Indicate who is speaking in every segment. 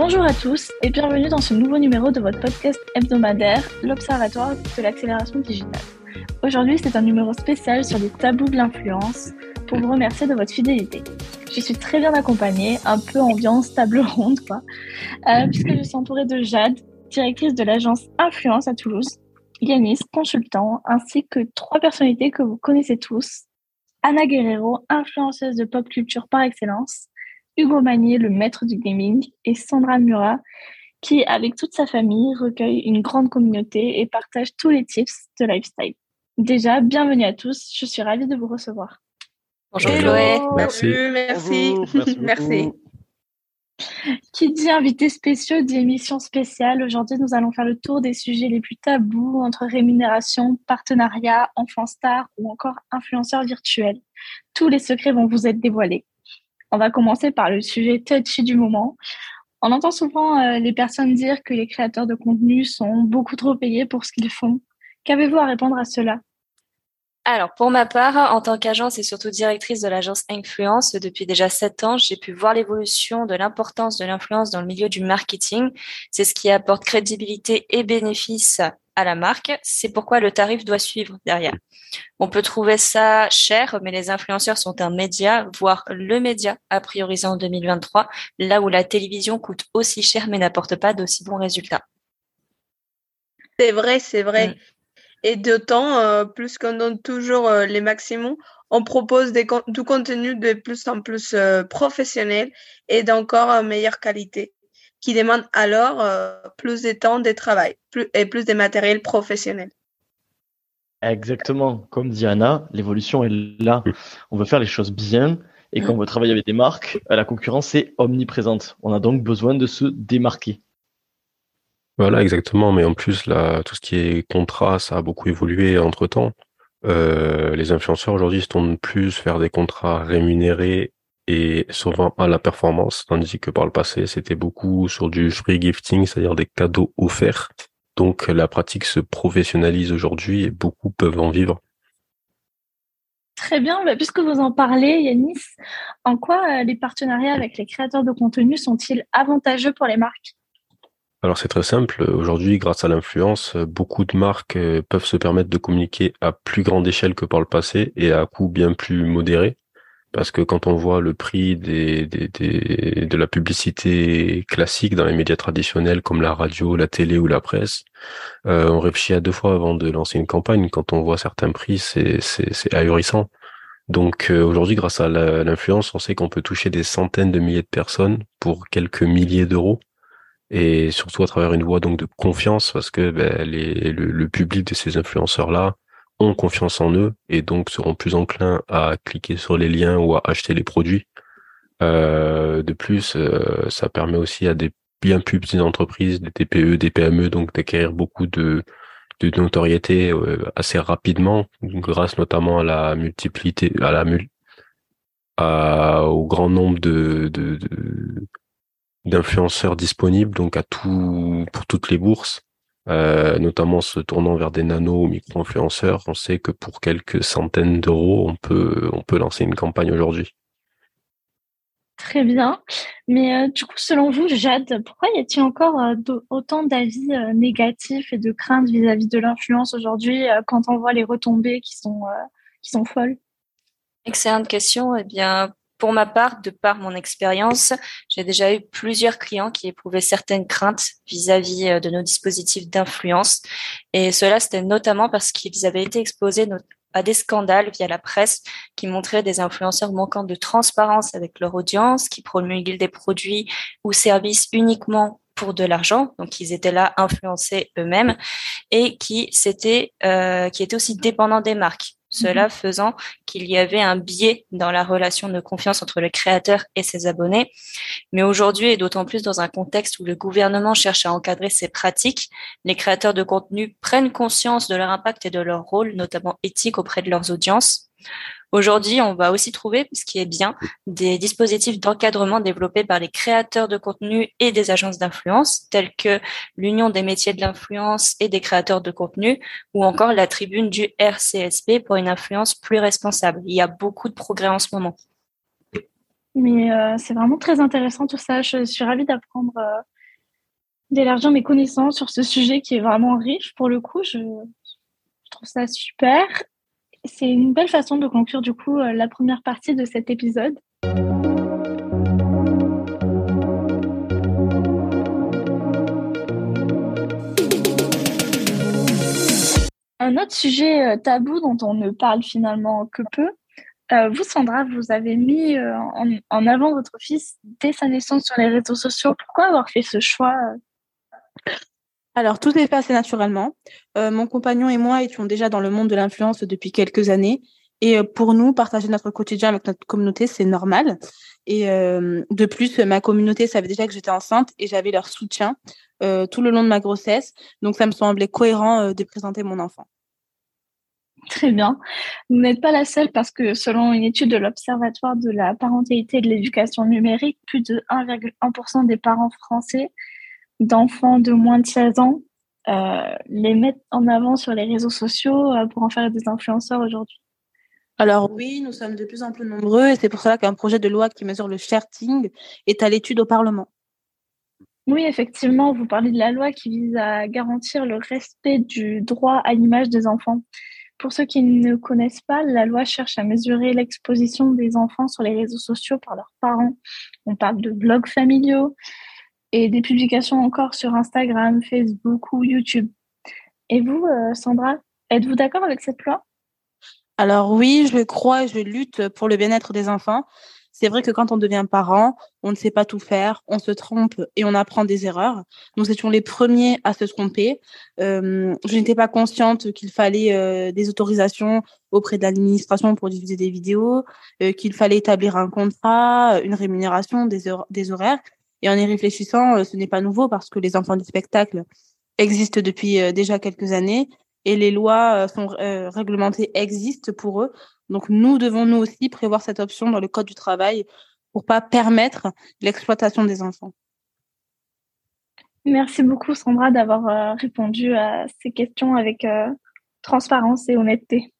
Speaker 1: Bonjour à tous et bienvenue dans ce nouveau numéro de votre podcast hebdomadaire, l'Observatoire de l'accélération digitale. Aujourd'hui, c'est un numéro spécial sur les tabous de l'influence pour vous remercier de votre fidélité. Je suis très bien accompagnée, un peu ambiance table ronde, quoi, euh, puisque je suis entourée de Jade, directrice de l'agence Influence à Toulouse, Yanis, consultant, ainsi que trois personnalités que vous connaissez tous. Anna Guerrero, influenceuse de pop culture par excellence, Hugo Magnier, le maître du gaming, et Sandra Murat, qui, avec toute sa famille, recueille une grande communauté et partage tous les tips de lifestyle. Déjà, bienvenue à tous, je suis ravie de vous recevoir.
Speaker 2: Bonjour Chloé.
Speaker 3: Merci.
Speaker 2: Merci. Merci.
Speaker 1: Qui dit invité spéciaux dit émission spéciale. Aujourd'hui, nous allons faire le tour des sujets les plus tabous entre rémunération, partenariat, enfant star ou encore influenceurs virtuels. Tous les secrets vont vous être dévoilés. On va commencer par le sujet touchy du moment. On entend souvent euh, les personnes dire que les créateurs de contenu sont beaucoup trop payés pour ce qu'ils font. Qu'avez-vous à répondre à cela?
Speaker 2: Alors, pour ma part, en tant qu'agence et surtout directrice de l'agence Influence, depuis déjà sept ans, j'ai pu voir l'évolution de l'importance de l'influence dans le milieu du marketing. C'est ce qui apporte crédibilité et bénéfice à la marque. C'est pourquoi le tarif doit suivre derrière. On peut trouver ça cher, mais les influenceurs sont un média, voire le média à prioriser en 2023, là où la télévision coûte aussi cher mais n'apporte pas d'aussi bons résultats.
Speaker 4: C'est vrai, c'est vrai. Mm. Et d'autant, euh, plus qu'on donne toujours euh, les maximums, on propose des du contenu de plus en plus euh, professionnel et d'encore meilleure qualité, qui demande alors plus de temps de travail plus, et plus de matériel professionnel.
Speaker 3: Exactement. Comme dit Anna, l'évolution est là. On veut faire les choses bien et quand on veut travailler avec des marques, la concurrence est omniprésente. On a donc besoin de se démarquer.
Speaker 5: Voilà, exactement. Mais en plus, là, tout ce qui est contrat, ça a beaucoup évolué entre temps. Euh, les influenceurs aujourd'hui se tournent plus vers des contrats rémunérés et souvent à la performance, tandis que par le passé, c'était beaucoup sur du free gifting, c'est-à-dire des cadeaux offerts. Donc la pratique se professionnalise aujourd'hui et beaucoup peuvent en vivre.
Speaker 1: Très bien, bah, puisque vous en parlez, Yanis, en quoi euh, les partenariats avec les créateurs de contenu sont-ils avantageux pour les marques?
Speaker 5: Alors c'est très simple. Aujourd'hui, grâce à l'influence, beaucoup de marques euh, peuvent se permettre de communiquer à plus grande échelle que par le passé et à coût bien plus modéré. Parce que quand on voit le prix des, des, des, de la publicité classique dans les médias traditionnels comme la radio, la télé ou la presse, euh, on réfléchit à deux fois avant de lancer une campagne. Quand on voit certains prix, c'est, ahurissant. Donc euh, aujourd'hui, grâce à l'influence, on sait qu'on peut toucher des centaines de milliers de personnes pour quelques milliers d'euros et surtout à travers une voie donc de confiance parce que ben, les, le, public de ces influenceurs là ont confiance en eux et donc seront plus enclins à cliquer sur les liens ou à acheter les produits. Euh, de plus, euh, ça permet aussi à des bien plus petites entreprises, des TPE, des PME, donc d'acquérir beaucoup de, notoriété euh, assez rapidement, grâce notamment à la multiplicité, à la mul au grand nombre de, de d'influenceurs disponibles, donc à tout pour toutes les bourses, euh, notamment se tournant vers des nano ou micro-influenceurs. On sait que pour quelques centaines d'euros, on peut on peut lancer une campagne aujourd'hui.
Speaker 1: Très bien. Mais euh, du coup, selon vous, Jade, pourquoi y a-t-il encore euh, autant d'avis négatifs et de craintes vis-à-vis de l'influence aujourd'hui quand on voit les retombées qui sont, qui sont folles?
Speaker 2: Excellente question. Eh bien, pour ma part, de par mon expérience, j'ai déjà eu plusieurs clients qui éprouvaient certaines craintes vis-à-vis euh, de nos dispositifs d'influence. Et cela, c'était notamment parce qu'ils avaient été exposés à des scandales via la presse qui montraient des influenceurs manquant de transparence avec leur audience, qui promulguaient des produits ou services uniquement pour de l'argent, donc ils étaient là influencés eux-mêmes et qui euh, qui étaient aussi dépendants des marques. Cela mhm. faisant qu'il y avait un biais dans la relation de confiance entre le créateur et ses abonnés. Mais aujourd'hui, et d'autant plus dans un contexte où le gouvernement cherche à encadrer ces pratiques, les créateurs de contenu prennent conscience de leur impact et de leur rôle, notamment éthique auprès de leurs audiences. Aujourd'hui, on va aussi trouver, ce qui est bien, des dispositifs d'encadrement développés par les créateurs de contenu et des agences d'influence, tels que l'Union des métiers de l'influence et des créateurs de contenu, ou encore la tribune du RCSP pour une influence plus responsable. Il y a beaucoup de progrès en ce moment.
Speaker 1: Mais c'est vraiment très intéressant tout ça. Je suis ravie d'apprendre, d'élargir mes connaissances sur ce sujet qui est vraiment riche. Pour le coup, je trouve ça super. C'est une belle façon de conclure du coup la première partie de cet épisode. Un autre sujet euh, tabou dont on ne parle finalement que peu. Euh, vous, Sandra, vous avez mis euh, en, avant votre fils dès sa naissance sur les réseaux sociaux. Pourquoi avoir fait ce choix
Speaker 6: Alors, tout est passé naturellement. mon compagnon et moi étions déjà dans le monde de l'influence depuis quelques années. Et pour nous, partager notre quotidien avec notre communauté, c'est normal. Et de plus, ma communauté savait déjà que j'étais enceinte et j'avais leur soutien tout le long de ma grossesse. Donc, ça me semblait cohérent de présenter mon enfant.
Speaker 1: Très bien. Vous n'êtes pas la seule parce que selon une étude de l'Observatoire de la parentalité et de l'éducation numérique, plus de 1,1% des parents français d'enfants de moins de 16 ans euh, les mettent en avant sur les réseaux sociaux euh, pour en faire des influenceurs aujourd'hui.
Speaker 6: Alors oui, nous sommes de plus en plus nombreux et c'est pour cela qu'un projet de loi qui mesure le sharing est à l'étude au Parlement.
Speaker 1: Oui, effectivement, vous parlez de la loi qui vise à garantir le respect du droit à l'image des enfants. Pour ceux qui ne connaissent pas, la loi cherche à mesurer l'exposition des enfants sur les réseaux sociaux par leurs parents. On parle de blogs familiaux et des publications encore sur Instagram, Facebook ou YouTube. Et vous, euh, Sandra, êtes-vous d'accord avec cette loi?
Speaker 6: Alors oui, je crois je lutte pour le bien-être des enfants. C'est vrai que quand on devient parent, on ne sait pas tout faire, on se trompe et on apprend des erreurs. Nous étions les premiers à se tromper. Euh, je n'étais pas consciente qu'il fallait euh, des autorisations auprès de l'administration pour diffuser des vidéos, qu'il fallait établir un contrat, une rémunération, des, des horaires. Et en y réfléchissant, ce n'est pas nouveau parce que les enfants du spectacle existent depuis déjà quelques années et les lois sont réglementées existent pour eux. Donc nous devons nous aussi prévoir cette option dans le code du travail pour pas permettre l'exploitation des enfants.
Speaker 1: Merci beaucoup Sandra d'avoir euh, répondu à ces questions avec euh, transparence et honnêteté.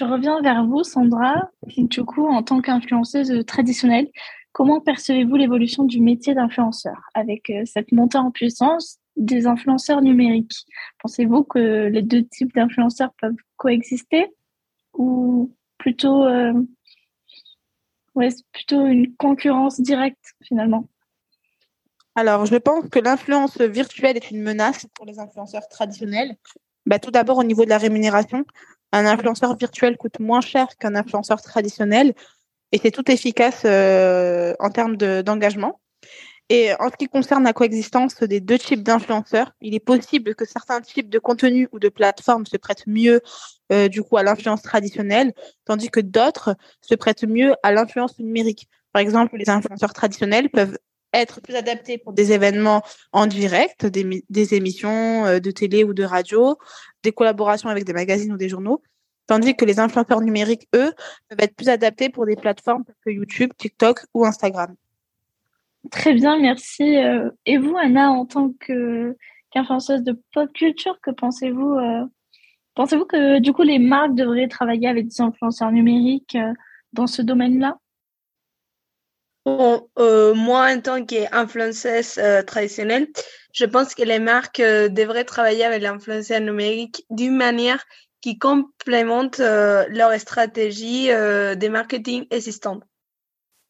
Speaker 1: Je reviens vers vous, Sandra. Du coup, en tant qu'influenceuse traditionnelle, comment percevez-vous l'évolution du métier d'influenceur avec euh, cette montée en puissance des influenceurs numériques? Pensez-vous que les deux types d'influenceurs peuvent coexister ou plutôt, euh, plutôt une concurrence directe finalement?
Speaker 6: Alors, je pense que l'influence virtuelle est une menace pour les influenceurs traditionnels. Bah, tout d'abord, au niveau de la rémunération, un influenceur virtuel coûte moins cher qu'un influenceur traditionnel et c'est tout efficace euh, en termes d'engagement. Et en ce qui concerne la coexistence des deux types d'influenceurs, il est possible que certains types de contenus ou de plateformes se prêtent mieux euh, du coup à l'influence traditionnelle, tandis que d'autres se prêtent mieux à l'influence numérique. Par exemple, les influenceurs traditionnels peuvent être plus adaptés pour des événements en direct, des, émissions euh, de télé ou de radio, des collaborations avec des magazines ou des journaux, tandis que les influenceurs numériques, eux, peuvent être plus adaptés pour des plateformes comme YouTube, TikTok ou Instagram.
Speaker 1: Très bien, merci. Euh, et vous, Anna, en tant que qu'influenceuse de pop culture, que pensez-vous euh, Pensez-vous que du coup les marques devraient travailler avec des influenceurs numériques dans ce domaine-là?
Speaker 4: Moi, en tant qu'influenceuse traditionnelle, je pense que les marques devraient travailler avec l'influenceur numérique d'une manière qui complémente leur stratégie de marketing existante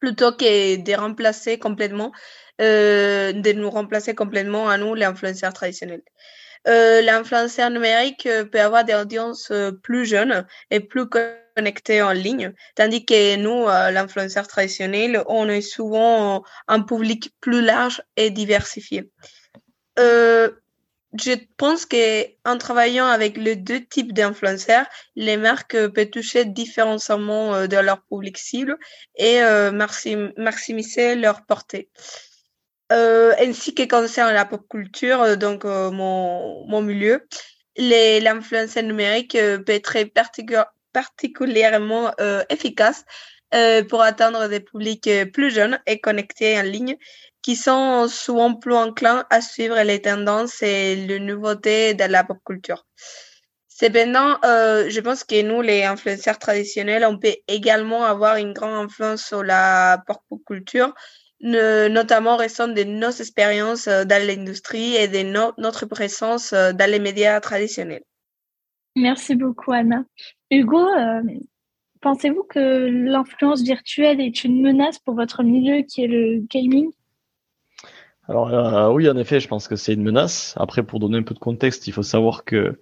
Speaker 4: plutôt que de remplacer complètement, euh, de nous remplacer complètement à nous, l'influenceur traditionnel. Euh, l'influenceur numérique euh, peut avoir des audiences euh, plus jeunes et plus connectées en ligne, tandis que nous, l'influenceur traditionnel, on est souvent un public plus large et diversifié. Euh, je pense qu'en travaillant avec les deux types d'influenceurs, les marques euh, peuvent toucher différents euh, de leur public cible et euh, maximiser leur portée. ainsi que concerne la pop culture, donc mon, mon milieu, l'influence numérique peut être particulièrement efficace pour atteindre des publics plus jeunes et connectés en ligne qui sont souvent plus enclins à suivre les tendances et les nouveautés de la pop culture. Maintenant, euh, je pense que nous, les influenceurs traditionnels, on peut également avoir une grande influence sur la pop culture, notamment restant de nos expériences euh, dans l'industrie et de notre présence euh, dans les médias traditionnels.
Speaker 1: Merci beaucoup, Anna. Hugo, pensez-vous que l'influence virtuelle est une menace pour votre milieu qui est le gaming?
Speaker 3: Alors oui, en effet, je pense que c'est une menace. Après, pour donner un peu de contexte, il faut savoir que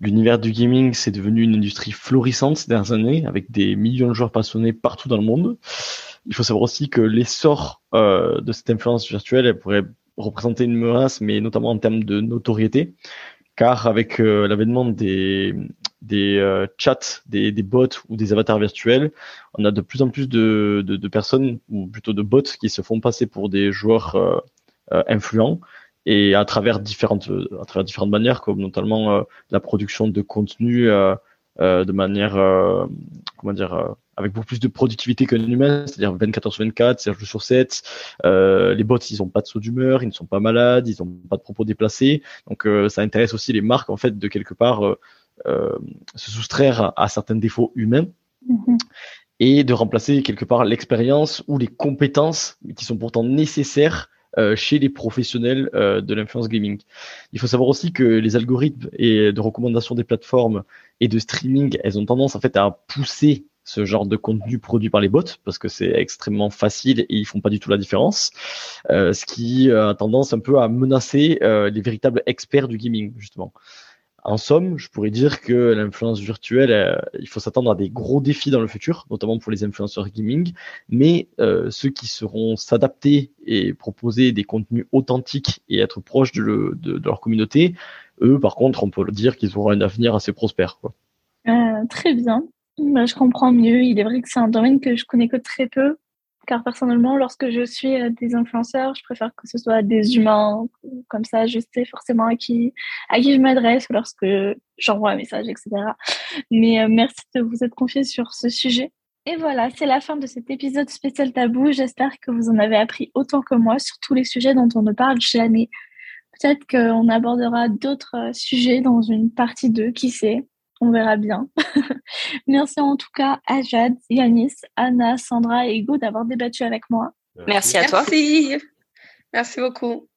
Speaker 3: L'univers du gaming, c'est devenu une industrie florissante ces dernières années, avec des millions de joueurs passionnés partout dans le monde. Il faut savoir aussi que l'essor euh, de cette influence virtuelle, elle pourrait représenter une menace, mais notamment en termes de notoriété, car avec euh, l'avènement des, des euh, chats, des, des, bots ou des avatars virtuels, on a de plus en plus de, de, de personnes, ou plutôt de bots, qui se font passer pour des joueurs euh, euh, influents et à travers différentes à travers différentes manières comme notamment euh, la production de contenu de manière comment dire avec beaucoup plus de productivité qu'un humain, c'est-à-dire 24 heures sur 24, 7 jours sur 7. les bots, ils ont pas de saut d'humeur, ils ne sont pas malades, ils n'ont pas de propos déplacés. Donc ça intéresse aussi les marques en fait de quelque part se soustraire à, certains défauts humains. Mm-hmm. et de remplacer quelque part l'expérience ou les compétences qui sont pourtant nécessaires euh, chez les professionnels euh, de l'influence gaming. Il faut savoir aussi que les algorithmes et de recommandation des plateformes et de streaming, elles ont tendance en fait à pousser ce genre de contenu produit par les bots parce que c'est extrêmement facile et ils font pas du tout la différence, euh, ce qui a tendance un peu à menacer les véritables experts du gaming justement. En somme, je pourrais dire que l'influence virtuelle, euh, il faut s'attendre à des gros défis dans le futur, notamment pour les influenceurs gaming, mais euh, ceux qui seront s'adapter et proposer des contenus authentiques et être proches de, leur communauté, eux, par contre, on peut le dire qu'ils auront un avenir assez prospère. Quoi.
Speaker 1: Euh, très bien. Bah, je comprends mieux. Il est vrai que c'est un domaine que je connais que très peu car personnellement, lorsque je suis euh, des influenceurs, je préfère que ce soit des humains, comme ça, je sais forcément à qui, je m'adresse lorsque j'envoie un message, etc. Mais euh, merci de vous être confié sur ce sujet. Et voilà, c'est la fin de cet épisode spécial tabou. J'espère que vous en avez appris autant que moi sur tous les sujets dont on ne parle jamais. Peut-être qu'on abordera d'autres euh, sujets dans une partie 2, qui sait? On verra bien. Merci en tout cas à Jade, Yanis, Anna, Sandra et Hugo d'avoir débattu avec moi.
Speaker 2: Merci à toi.
Speaker 4: Merci. Merci beaucoup.